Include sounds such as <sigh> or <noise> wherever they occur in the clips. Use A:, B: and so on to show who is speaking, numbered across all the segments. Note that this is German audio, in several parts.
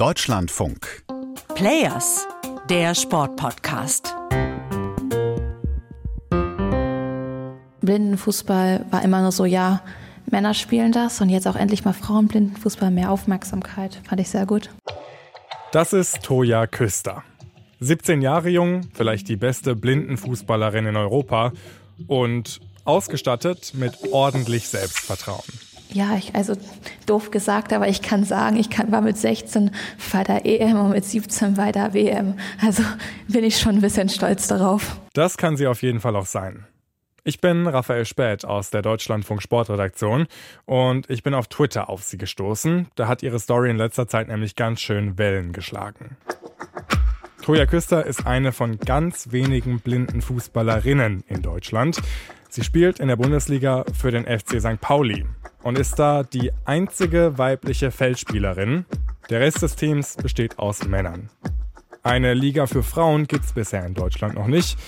A: Deutschlandfunk.
B: Players, der Sportpodcast.
C: Blindenfußball war immer nur so, ja, Männer spielen das und jetzt auch endlich mal Frauenblindenfußball, mehr Aufmerksamkeit. Fand ich sehr gut.
D: Das ist Toja Küster. 17 Jahre jung, vielleicht die beste Blindenfußballerin in Europa und ausgestattet mit ordentlich Selbstvertrauen.
C: Ja, ich, also doof gesagt, aber ich kann sagen, ich kann, war mit 16 bei der EM und mit 17 bei der WM. Also bin ich schon ein bisschen stolz darauf.
D: Das kann sie auf jeden Fall auch sein. Ich bin Raphael Späth aus der Deutschlandfunk Sportredaktion und ich bin auf Twitter auf sie gestoßen. Da hat ihre Story in letzter Zeit nämlich ganz schön Wellen geschlagen. Toja Küster ist eine von ganz wenigen blinden Fußballerinnen in Deutschland. Sie spielt in der Bundesliga für den FC St. Pauli und ist da die einzige weibliche Feldspielerin. Der Rest des Teams besteht aus Männern. Eine Liga für Frauen gibt es bisher in Deutschland noch nicht,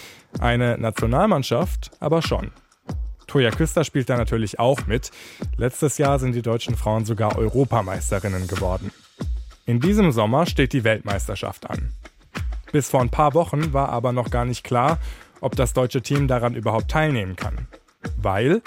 D: eine Nationalmannschaft aber schon. Toja Küster spielt da natürlich auch mit. Letztes Jahr sind die deutschen Frauen sogar Europameisterinnen geworden. In diesem Sommer steht die Weltmeisterschaft an. Bis vor ein paar Wochen war aber noch gar nicht klar, ob das deutsche Team daran überhaupt teilnehmen kann. Weil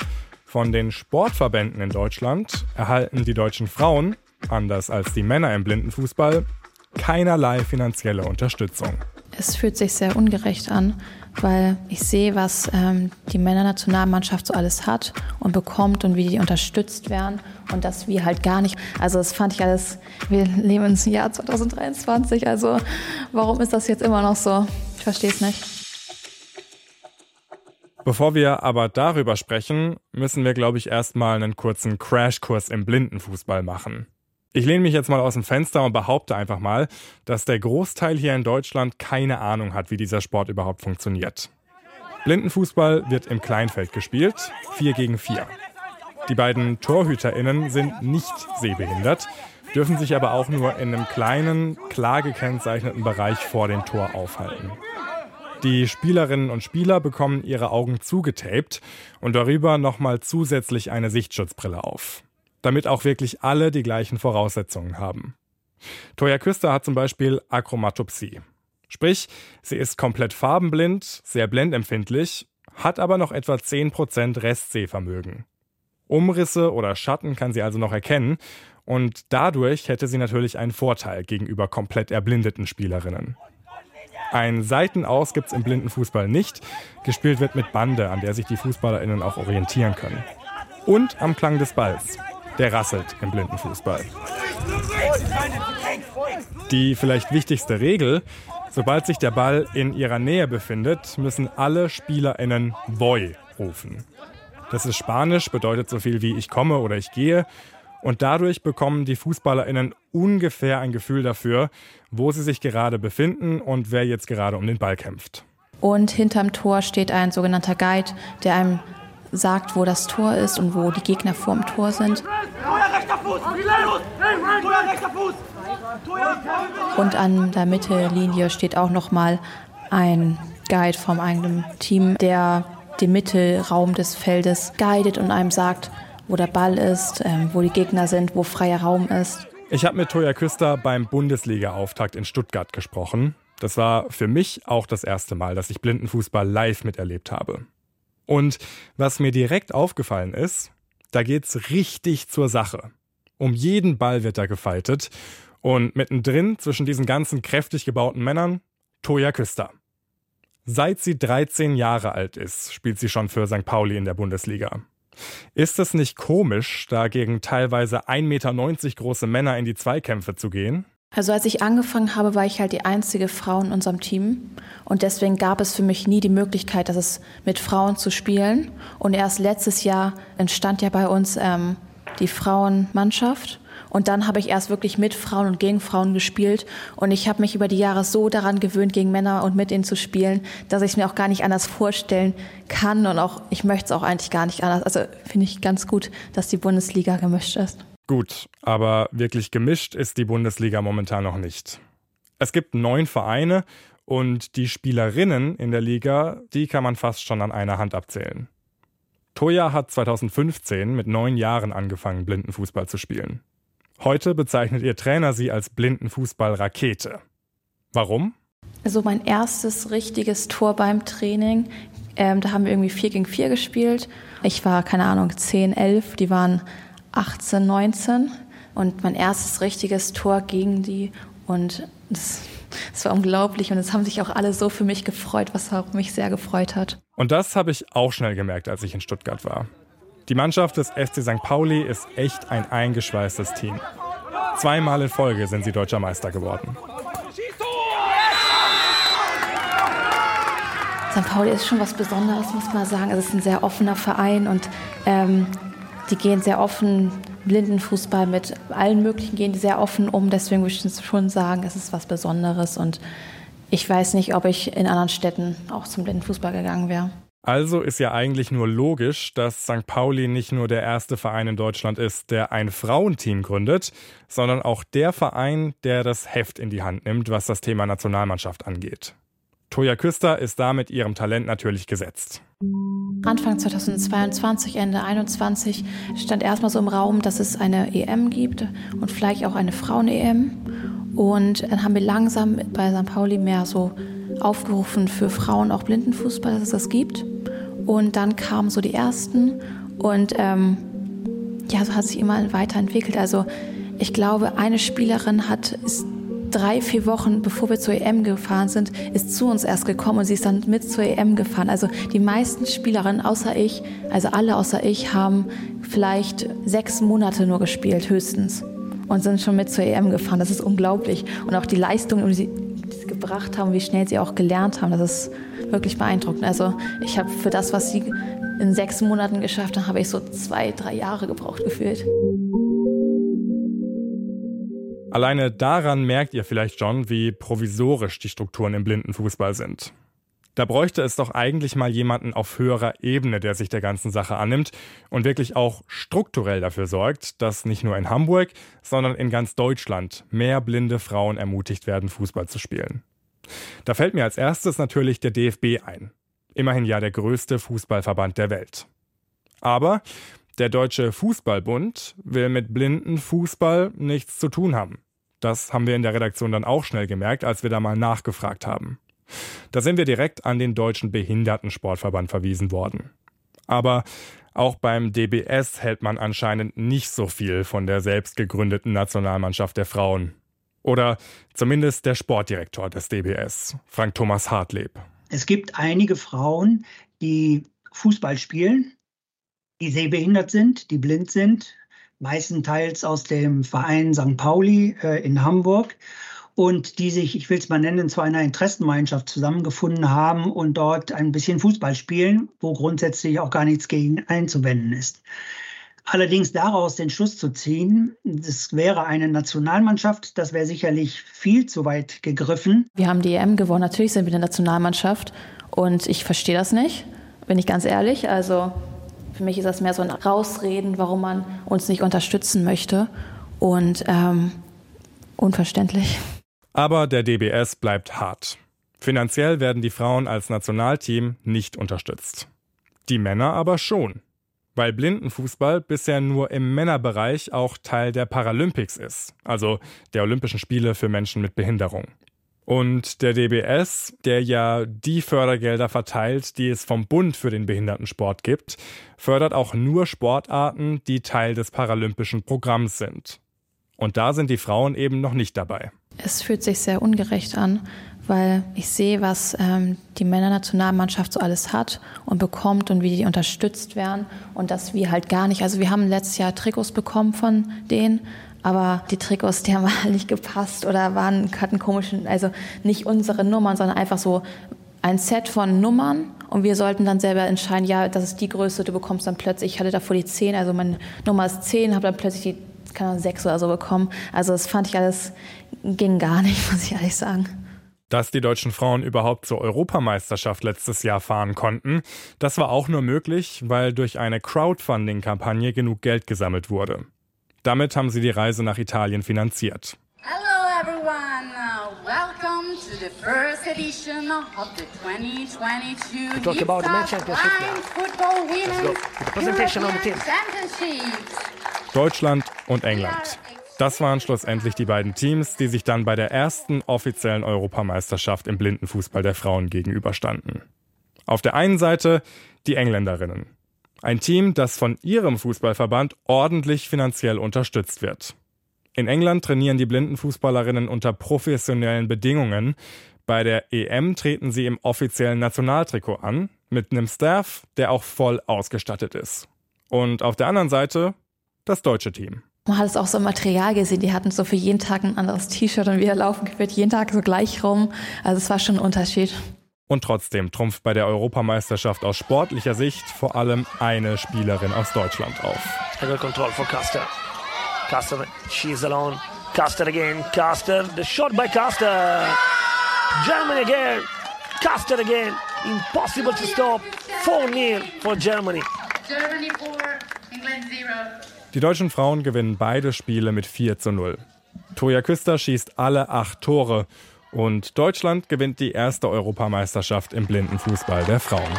D: von den Sportverbänden in Deutschland erhalten die deutschen Frauen, anders als die Männer im Blindenfußball, keinerlei finanzielle Unterstützung.
C: Es fühlt sich sehr ungerecht an, weil ich sehe, was ähm, die Männernationalmannschaft so alles hat und bekommt und wie die unterstützt werden und dass wir halt gar nicht. Also das fand ich alles, wir leben ins Jahr 2023, also warum ist das jetzt immer noch so? Ich verstehe es nicht.
D: Bevor wir aber darüber sprechen, müssen wir, glaube ich, erstmal einen kurzen Crashkurs im Blindenfußball machen. Ich lehne mich jetzt mal aus dem Fenster und behaupte einfach mal, dass der Großteil hier in Deutschland keine Ahnung hat, wie dieser Sport überhaupt funktioniert. Blindenfußball wird im Kleinfeld gespielt, 4 gegen 4. Die beiden TorhüterInnen sind nicht sehbehindert, dürfen sich aber auch nur in einem kleinen, klar gekennzeichneten Bereich vor dem Tor aufhalten. Die Spielerinnen und Spieler bekommen ihre Augen zugetaped und darüber nochmal zusätzlich eine Sichtschutzbrille auf. Damit auch wirklich alle die gleichen Voraussetzungen haben. Toya Küster hat zum Beispiel Achromatopsie. Sprich, sie ist komplett farbenblind, sehr blendempfindlich, hat aber noch etwa 10% Restsehvermögen. Umrisse oder Schatten kann sie also noch erkennen und dadurch hätte sie natürlich einen Vorteil gegenüber komplett erblindeten Spielerinnen. Ein Seitenaus gibt es im Blindenfußball nicht. Gespielt wird mit Bande, an der sich die FußballerInnen auch orientieren können. Und am Klang des Balls. Der rasselt im Blindenfußball. Die vielleicht wichtigste Regel, sobald sich der Ball in ihrer Nähe befindet, müssen alle SpielerInnen Voy rufen. Das ist Spanisch, bedeutet so viel wie ich komme oder ich gehe und dadurch bekommen die FußballerInnen ungefähr ein Gefühl dafür, wo sie sich gerade befinden und wer jetzt gerade um den Ball kämpft.
C: Und hinterm Tor steht ein sogenannter Guide, der einem sagt, wo das Tor ist und wo die Gegner vorm Tor sind. Und an der Mittellinie steht auch noch mal ein Guide vom eigenen Team, der den Mittelraum des Feldes guidet und einem sagt, wo der Ball ist, ähm, wo die Gegner sind, wo freier Raum ist.
D: Ich habe mit Toja Küster beim Bundesliga-Auftakt in Stuttgart gesprochen. Das war für mich auch das erste Mal, dass ich Blindenfußball live miterlebt habe. Und was mir direkt aufgefallen ist, da geht's richtig zur Sache. Um jeden Ball wird da gefaltet und mittendrin zwischen diesen ganzen kräftig gebauten Männern Toja Küster. Seit sie 13 Jahre alt ist, spielt sie schon für St. Pauli in der Bundesliga. Ist es nicht komisch, dagegen teilweise 1,90 Meter große Männer in die Zweikämpfe zu gehen?
C: Also als ich angefangen habe, war ich halt die einzige Frau in unserem Team. Und deswegen gab es für mich nie die Möglichkeit, dass es mit Frauen zu spielen. Und erst letztes Jahr entstand ja bei uns ähm, die Frauenmannschaft. Und dann habe ich erst wirklich mit Frauen und gegen Frauen gespielt. Und ich habe mich über die Jahre so daran gewöhnt, gegen Männer und mit ihnen zu spielen, dass ich es mir auch gar nicht anders vorstellen kann. Und auch, ich möchte es auch eigentlich gar nicht anders. Also finde ich ganz gut, dass die Bundesliga gemischt ist.
D: Gut, aber wirklich gemischt ist die Bundesliga momentan noch nicht. Es gibt neun Vereine und die Spielerinnen in der Liga, die kann man fast schon an einer Hand abzählen. Toya hat 2015 mit neun Jahren angefangen, Blindenfußball zu spielen. Heute bezeichnet ihr Trainer sie als Blindenfußball-Rakete. Warum?
C: Also mein erstes richtiges Tor beim Training, ähm, da haben wir irgendwie 4 gegen 4 gespielt. Ich war, keine Ahnung, 10, 11, die waren 18, 19. Und mein erstes richtiges Tor gegen die. Und das, das war unglaublich. Und es haben sich auch alle so für mich gefreut, was auch mich sehr gefreut hat.
D: Und das habe ich auch schnell gemerkt, als ich in Stuttgart war. Die Mannschaft des SC St. Pauli ist echt ein eingeschweißtes Team. Zweimal in Folge sind sie deutscher Meister geworden.
C: St. Pauli ist schon was Besonderes, muss man sagen. Es ist ein sehr offener Verein und ähm, die gehen sehr offen, Blindenfußball mit allen möglichen gehen die sehr offen um. Deswegen würde ich schon sagen, es ist was Besonderes und ich weiß nicht, ob ich in anderen Städten auch zum Blindenfußball gegangen wäre.
D: Also ist ja eigentlich nur logisch, dass St. Pauli nicht nur der erste Verein in Deutschland ist, der ein Frauenteam gründet, sondern auch der Verein, der das Heft in die Hand nimmt, was das Thema Nationalmannschaft angeht. Toja Küster ist da mit ihrem Talent natürlich gesetzt.
C: Anfang 2022, Ende 2021 stand erstmal so im Raum, dass es eine EM gibt und vielleicht auch eine Frauen-EM. Und dann haben wir langsam bei St. Pauli mehr so aufgerufen für Frauen auch Blindenfußball, dass es das gibt. Und dann kamen so die ersten und ähm, ja, so hat sich immer weiterentwickelt. Also ich glaube, eine Spielerin hat drei, vier Wochen bevor wir zur EM gefahren sind, ist zu uns erst gekommen und sie ist dann mit zur EM gefahren. Also die meisten Spielerinnen außer ich, also alle außer ich, haben vielleicht sechs Monate nur gespielt, höchstens. Und sind schon mit zur EM gefahren. Das ist unglaublich. Und auch die Leistung, die sie gebracht haben, wie schnell sie auch gelernt haben, das ist wirklich beeindruckend. Also ich habe für das, was sie in sechs Monaten geschafft haben, habe ich so zwei, drei Jahre gebraucht gefühlt.
D: Alleine daran merkt ihr vielleicht schon, wie provisorisch die Strukturen im Blindenfußball sind. Da bräuchte es doch eigentlich mal jemanden auf höherer Ebene, der sich der ganzen Sache annimmt und wirklich auch strukturell dafür sorgt, dass nicht nur in Hamburg, sondern in ganz Deutschland mehr blinde Frauen ermutigt werden, Fußball zu spielen. Da fällt mir als erstes natürlich der DFB ein. Immerhin ja der größte Fußballverband der Welt. Aber der Deutsche Fußballbund will mit blinden Fußball nichts zu tun haben. Das haben wir in der Redaktion dann auch schnell gemerkt, als wir da mal nachgefragt haben. Da sind wir direkt an den Deutschen Behindertensportverband verwiesen worden. Aber auch beim DBS hält man anscheinend nicht so viel von der selbst gegründeten Nationalmannschaft der Frauen. Oder zumindest der Sportdirektor des DBS, Frank Thomas Hartleb.
A: Es gibt einige Frauen, die Fußball spielen, die sehbehindert sind, die blind sind, meistenteils aus dem Verein St. Pauli äh, in Hamburg und die sich, ich will es mal nennen, zu einer Interessengemeinschaft zusammengefunden haben und dort ein bisschen Fußball spielen, wo grundsätzlich auch gar nichts gegen einzuwenden ist. Allerdings daraus den Schluss zu ziehen, das wäre eine Nationalmannschaft, das wäre sicherlich viel zu weit gegriffen.
C: Wir haben die EM gewonnen, natürlich sind wir eine Nationalmannschaft und ich verstehe das nicht, bin ich ganz ehrlich. Also für mich ist das mehr so ein Rausreden, warum man uns nicht unterstützen möchte. Und ähm, unverständlich.
D: Aber der DBS bleibt hart. Finanziell werden die Frauen als Nationalteam nicht unterstützt. Die Männer aber schon. Weil Blindenfußball bisher nur im Männerbereich auch Teil der Paralympics ist, also der Olympischen Spiele für Menschen mit Behinderung. Und der DBS, der ja die Fördergelder verteilt, die es vom Bund für den Behindertensport gibt, fördert auch nur Sportarten, die Teil des paralympischen Programms sind. Und da sind die Frauen eben noch nicht dabei.
C: Es fühlt sich sehr ungerecht an, weil ich sehe, was ähm, die Männernationalmannschaft so alles hat und bekommt und wie die unterstützt werden und dass wir halt gar nicht. Also wir haben letztes Jahr Trikots bekommen von denen, aber die Trikots, die haben <laughs> halt nicht gepasst oder waren, hatten komischen, also nicht unsere Nummern, sondern einfach so ein Set von Nummern und wir sollten dann selber entscheiden, ja, das ist die Größe, du bekommst dann plötzlich, ich hatte davor die 10, also meine Nummer ist 10, habe dann plötzlich die keine Ahnung, 6 oder so bekommen. Also das fand ich alles, ging gar nicht, <laughs> muss ich ehrlich sagen.
D: Dass die deutschen Frauen überhaupt zur Europameisterschaft letztes Jahr fahren konnten, das war auch nur möglich, weil durch eine Crowdfunding-Kampagne genug Geld gesammelt wurde. Damit haben sie die Reise nach Italien finanziert.
E: Hello everyone, uh, welcome to the first edition of the 2022
F: talk about the men's championship now.
E: Football Women's
F: Let's go. The presentation on the team.
E: Championships.
D: Deutschland und England. Das waren schlussendlich die beiden Teams, die sich dann bei der ersten offiziellen Europameisterschaft im Blindenfußball der Frauen gegenüberstanden. Auf der einen Seite die Engländerinnen. Ein Team, das von ihrem Fußballverband ordentlich finanziell unterstützt wird. In England trainieren die Blindenfußballerinnen unter professionellen Bedingungen. Bei der EM treten sie im offiziellen Nationaltrikot an, mit einem Staff, der auch voll ausgestattet ist. Und auf der anderen Seite das deutsche Team.
C: Man hat es auch so im Material gesehen, die hatten so für jeden Tag ein anderes T-Shirt und wir laufen gefühlt jeden Tag so gleich rum. Also es war schon ein Unterschied.
D: Und trotzdem trumpft bei der Europameisterschaft aus sportlicher Sicht vor allem eine Spielerin aus Deutschland auf.
F: Good control for Caster. Caster, she's alone. Caster again. Caster, the shot by Caster. Germany again. Caster again. Impossible to stop. 4-0 for Germany.
E: Germany 4, England 0.
D: Die deutschen Frauen gewinnen beide Spiele mit 4 zu 0. Toja Küster schießt alle acht Tore und Deutschland gewinnt die erste Europameisterschaft im Blindenfußball der Frauen.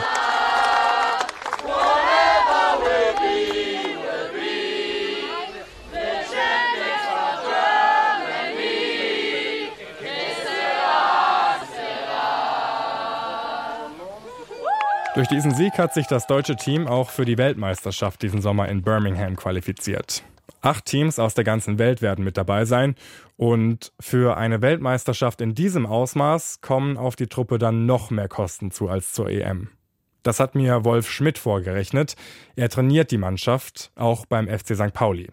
D: Durch diesen Sieg hat sich das deutsche Team auch für die Weltmeisterschaft diesen Sommer in Birmingham qualifiziert. Acht Teams aus der ganzen Welt werden mit dabei sein. Und für eine Weltmeisterschaft in diesem Ausmaß kommen auf die Truppe dann noch mehr Kosten zu als zur EM. Das hat mir Wolf Schmidt vorgerechnet. Er trainiert die Mannschaft, auch beim FC St. Pauli.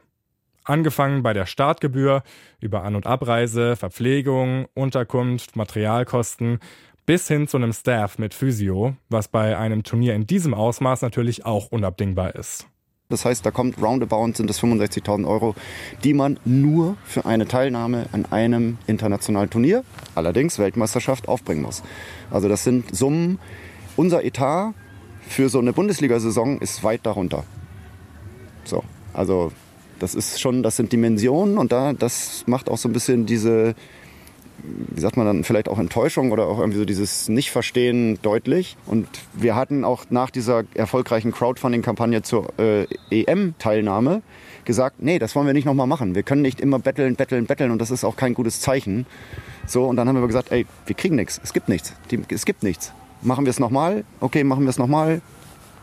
D: Angefangen bei der Startgebühr, über An- und Abreise, Verpflegung, Unterkunft, Materialkosten bis hin zu einem Staff mit Physio, was bei einem Turnier in diesem Ausmaß natürlich auch unabdingbar ist.
G: Das heißt, da kommt roundabout sind es 65.000 Euro, die man nur für eine Teilnahme an einem internationalen Turnier, allerdings Weltmeisterschaft, aufbringen muss. Also das sind Summen. Unser Etat für so eine Bundesliga-Saison ist weit darunter. So, also das ist schon, das sind Dimensionen und da, das macht auch so ein bisschen diese, wie sagt man dann, vielleicht auch Enttäuschung oder auch irgendwie so dieses Nicht-Verstehen deutlich. Und wir hatten auch nach dieser erfolgreichen Crowdfunding-Kampagne zur äh, EM-Teilnahme gesagt, nee, das wollen wir nicht nochmal machen. Wir können nicht immer betteln, betteln, betteln und das ist auch kein gutes Zeichen. So, und dann haben wir gesagt, ey, wir kriegen nichts, es gibt nichts, Die, es gibt nichts. Machen wir es nochmal? Okay, machen wir es nochmal.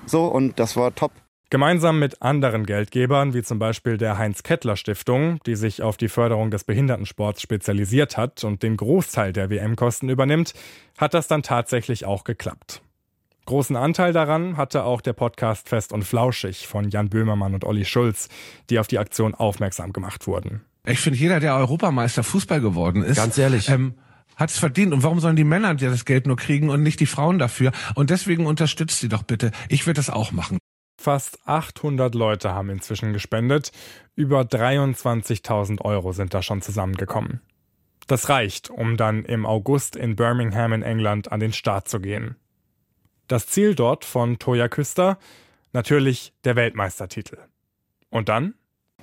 G: So, und das war top.
D: Gemeinsam mit anderen Geldgebern, wie zum Beispiel der Heinz-Kettler-Stiftung, die sich auf die Förderung des Behindertensports spezialisiert hat und den Großteil der WM-Kosten übernimmt, hat das dann tatsächlich auch geklappt. Großen Anteil daran hatte auch der Podcast Fest und Flauschig von Jan Böhmermann und Olli Schulz, die auf die Aktion aufmerksam gemacht wurden.
H: Ich finde, jeder, der Europameister Fußball geworden ist,
I: Ganz ehrlich.
H: ähm, hat es verdient. Und warum sollen die Männer das Geld nur kriegen und nicht die Frauen dafür? Und deswegen unterstützt sie doch bitte. Ich würde das auch machen.
D: Fast 800 Leute haben inzwischen gespendet. Über 23.000 Euro sind da schon zusammengekommen. Das reicht, um dann im August in Birmingham in England an den Start zu gehen. Das Ziel dort von Toya Küster? Natürlich der Weltmeistertitel. Und dann?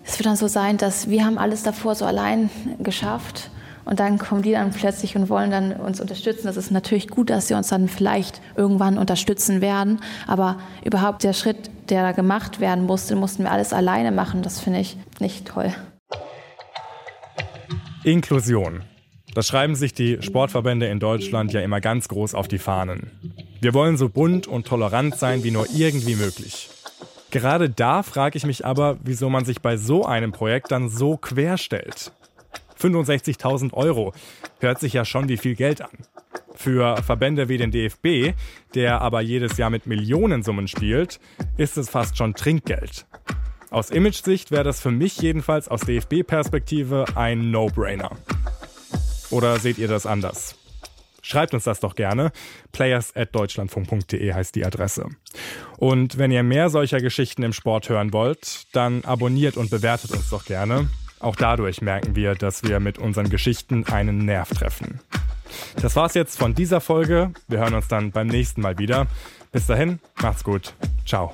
C: Es wird dann so sein, dass wir haben alles davor so allein geschafft und dann kommen die dann plötzlich und wollen dann uns unterstützen. Das ist natürlich gut, dass sie uns dann vielleicht irgendwann unterstützen werden, aber überhaupt der Schritt, der da gemacht werden musste, mussten wir alles alleine machen. Das finde ich nicht toll.
D: Inklusion. Das schreiben sich die Sportverbände in Deutschland ja immer ganz groß auf die Fahnen. Wir wollen so bunt und tolerant sein wie nur irgendwie möglich. Gerade da frage ich mich aber, wieso man sich bei so einem Projekt dann so quer stellt. 65.000 Euro hört sich ja schon wie viel Geld an. Für Verbände wie den DFB, der aber jedes Jahr mit Millionensummen spielt, ist es fast schon Trinkgeld. Aus Image-Sicht wäre das für mich jedenfalls aus DFB-Perspektive ein No-Brainer. Oder seht ihr das anders? Schreibt uns das doch gerne. players.deutschlandfunk.de heißt die Adresse. Und wenn ihr mehr solcher Geschichten im Sport hören wollt, dann abonniert und bewertet uns doch gerne. Auch dadurch merken wir, dass wir mit unseren Geschichten einen Nerv treffen. Das war's jetzt von dieser Folge. Wir hören uns dann beim nächsten Mal wieder. Bis dahin, macht's gut. Ciao.